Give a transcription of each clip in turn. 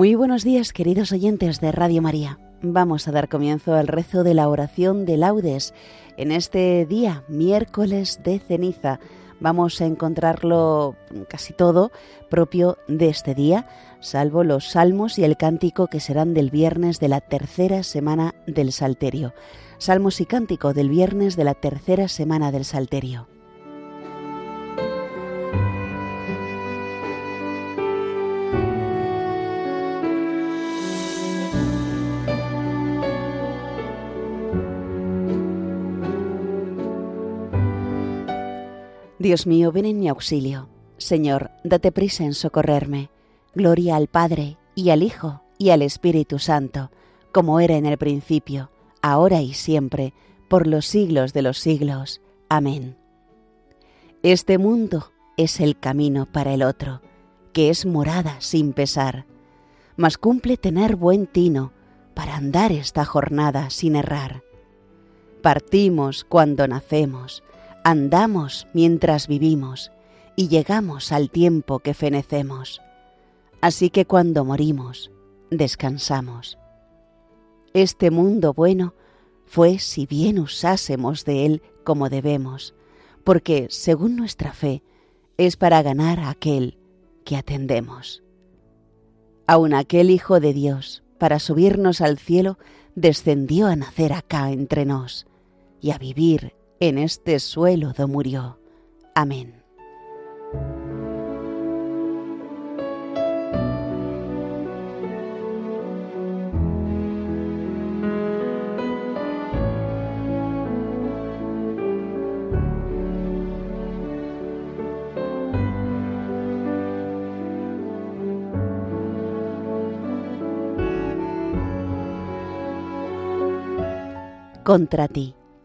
Muy buenos días, queridos oyentes de Radio María. Vamos a dar comienzo al rezo de la oración de laudes. En este día, miércoles de ceniza, vamos a encontrarlo casi todo propio de este día, salvo los salmos y el cántico que serán del viernes de la tercera semana del Salterio. Salmos y cántico del viernes de la tercera semana del Salterio. Dios mío, ven en mi auxilio. Señor, date prisa en socorrerme. Gloria al Padre, y al Hijo, y al Espíritu Santo, como era en el principio, ahora y siempre, por los siglos de los siglos. Amén. Este mundo es el camino para el otro, que es morada sin pesar, mas cumple tener buen tino para andar esta jornada sin errar. Partimos cuando nacemos, andamos mientras vivimos y llegamos al tiempo que fenecemos. Así que cuando morimos, descansamos. Este mundo bueno fue si bien usásemos de él como debemos, porque, según nuestra fe, es para ganar a aquel que atendemos. Aun aquel Hijo de Dios, para subirnos al cielo, descendió a nacer acá entre nos y a vivir en este suelo do murió. Amén. Contra ti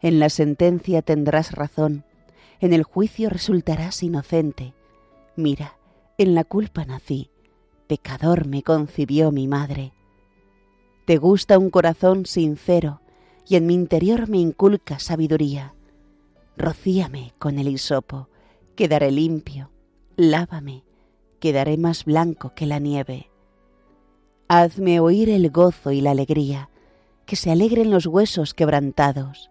en la sentencia tendrás razón, en el juicio resultarás inocente. Mira, en la culpa nací, pecador me concibió mi madre. Te gusta un corazón sincero y en mi interior me inculca sabiduría. Rocíame con el hisopo, quedaré limpio, lávame, quedaré más blanco que la nieve. Hazme oír el gozo y la alegría, que se alegren los huesos quebrantados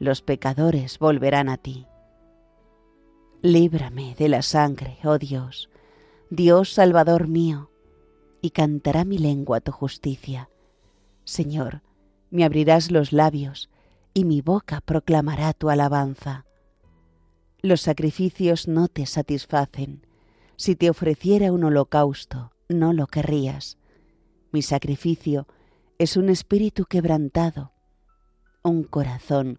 los pecadores volverán a ti. Líbrame de la sangre, oh Dios, Dios Salvador mío, y cantará mi lengua tu justicia. Señor, me abrirás los labios, y mi boca proclamará tu alabanza. Los sacrificios no te satisfacen. Si te ofreciera un holocausto, no lo querrías. Mi sacrificio es un espíritu quebrantado, un corazón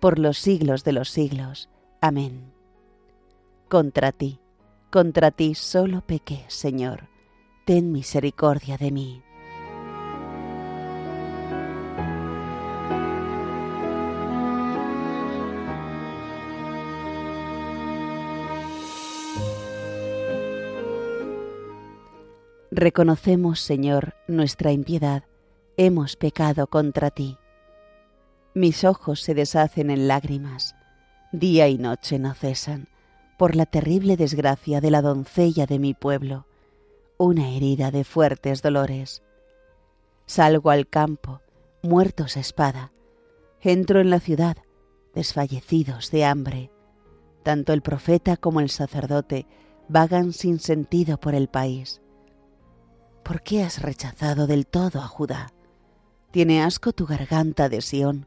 por los siglos de los siglos. Amén. Contra ti, contra ti solo pequé, Señor. Ten misericordia de mí. Reconocemos, Señor, nuestra impiedad, hemos pecado contra ti. Mis ojos se deshacen en lágrimas, día y noche no cesan, por la terrible desgracia de la doncella de mi pueblo, una herida de fuertes dolores. Salgo al campo, muertos a espada, entro en la ciudad, desfallecidos de hambre. Tanto el profeta como el sacerdote vagan sin sentido por el país. ¿Por qué has rechazado del todo a Judá? Tiene asco tu garganta de Sión.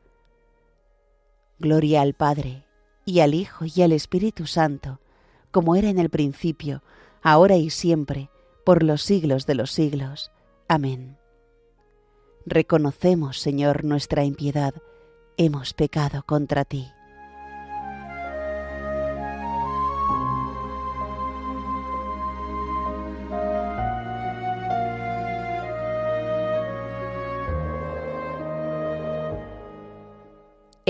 Gloria al Padre, y al Hijo, y al Espíritu Santo, como era en el principio, ahora y siempre, por los siglos de los siglos. Amén. Reconocemos, Señor, nuestra impiedad, hemos pecado contra ti.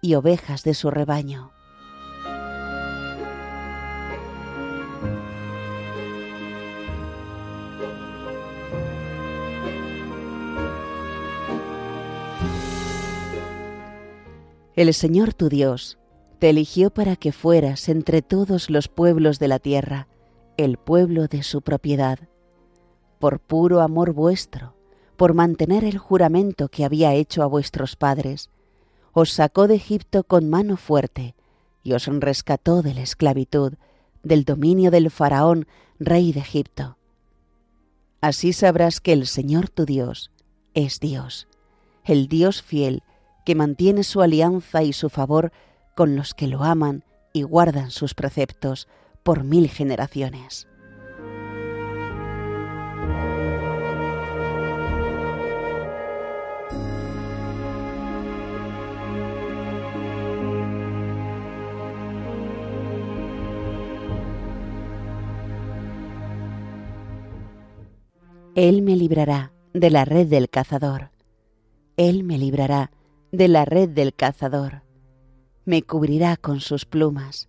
y ovejas de su rebaño. El Señor tu Dios te eligió para que fueras entre todos los pueblos de la tierra, el pueblo de su propiedad. Por puro amor vuestro, por mantener el juramento que había hecho a vuestros padres, os sacó de Egipto con mano fuerte y os rescató de la esclavitud, del dominio del faraón, rey de Egipto. Así sabrás que el Señor tu Dios es Dios, el Dios fiel, que mantiene su alianza y su favor con los que lo aman y guardan sus preceptos por mil generaciones. Él me librará de la red del cazador. Él me librará de la red del cazador. Me cubrirá con sus plumas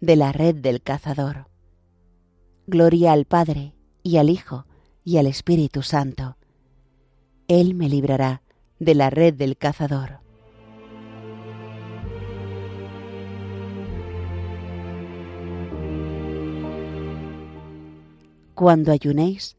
de la red del cazador. Gloria al Padre y al Hijo y al Espíritu Santo. Él me librará de la red del cazador. Cuando ayunéis,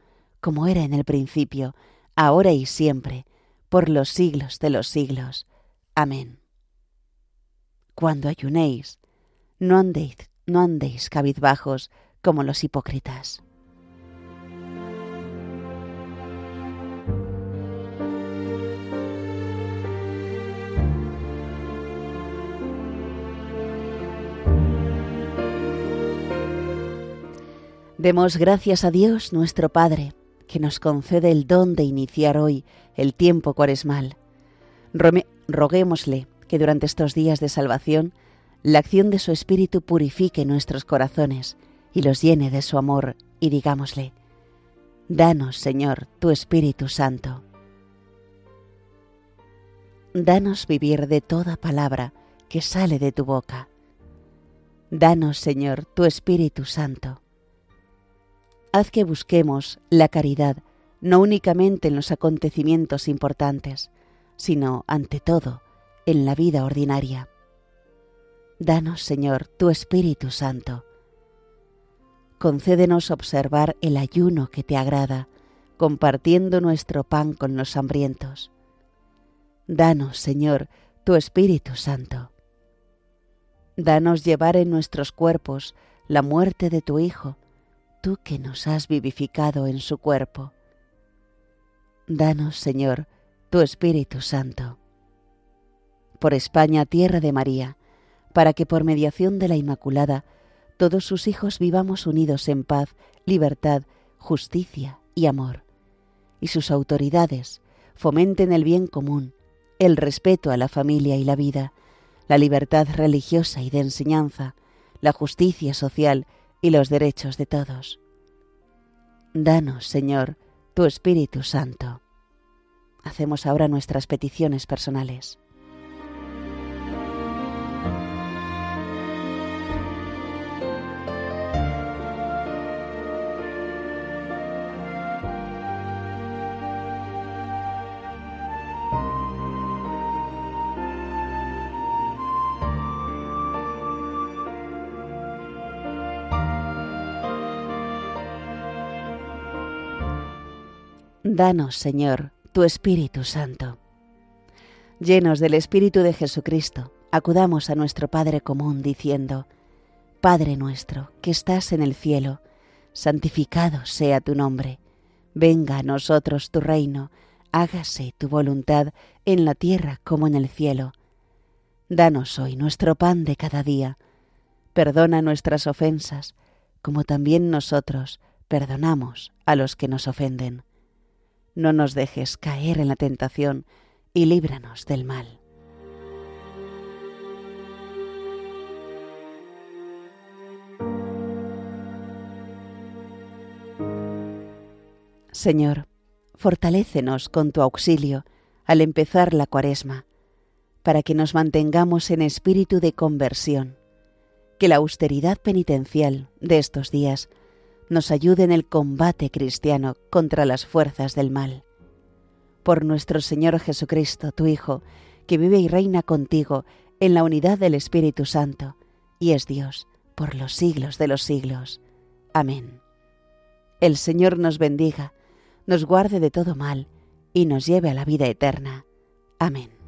como era en el principio, ahora y siempre, por los siglos de los siglos. Amén. Cuando ayunéis, no andéis, no andéis cabizbajos como los hipócritas. Demos gracias a Dios nuestro Padre, que nos concede el don de iniciar hoy el tiempo cuaresmal. roguémosle que durante estos días de salvación la acción de su Espíritu purifique nuestros corazones y los llene de su amor, y digámosle, Danos, Señor, tu Espíritu Santo. Danos vivir de toda palabra que sale de tu boca. Danos, Señor, tu Espíritu Santo haz que busquemos la caridad no únicamente en los acontecimientos importantes, sino, ante todo, en la vida ordinaria. Danos, Señor, tu Espíritu Santo. Concédenos observar el ayuno que te agrada, compartiendo nuestro pan con los hambrientos. Danos, Señor, tu Espíritu Santo. Danos llevar en nuestros cuerpos la muerte de tu Hijo, tú que nos has vivificado en su cuerpo. Danos, Señor, tu Espíritu Santo. Por España, tierra de María, para que por mediación de la Inmaculada todos sus hijos vivamos unidos en paz, libertad, justicia y amor, y sus autoridades fomenten el bien común, el respeto a la familia y la vida, la libertad religiosa y de enseñanza, la justicia social y los derechos de todos. Danos, Señor, tu Espíritu Santo. Hacemos ahora nuestras peticiones personales. Danos, Señor, tu Espíritu Santo. Llenos del Espíritu de Jesucristo, acudamos a nuestro Padre común diciendo, Padre nuestro, que estás en el cielo, santificado sea tu nombre, venga a nosotros tu reino, hágase tu voluntad en la tierra como en el cielo. Danos hoy nuestro pan de cada día, perdona nuestras ofensas, como también nosotros perdonamos a los que nos ofenden no nos dejes caer en la tentación y líbranos del mal. Señor, fortalécenos con tu auxilio al empezar la cuaresma, para que nos mantengamos en espíritu de conversión, que la austeridad penitencial de estos días nos ayude en el combate cristiano contra las fuerzas del mal. Por nuestro Señor Jesucristo, tu Hijo, que vive y reina contigo en la unidad del Espíritu Santo, y es Dios por los siglos de los siglos. Amén. El Señor nos bendiga, nos guarde de todo mal, y nos lleve a la vida eterna. Amén.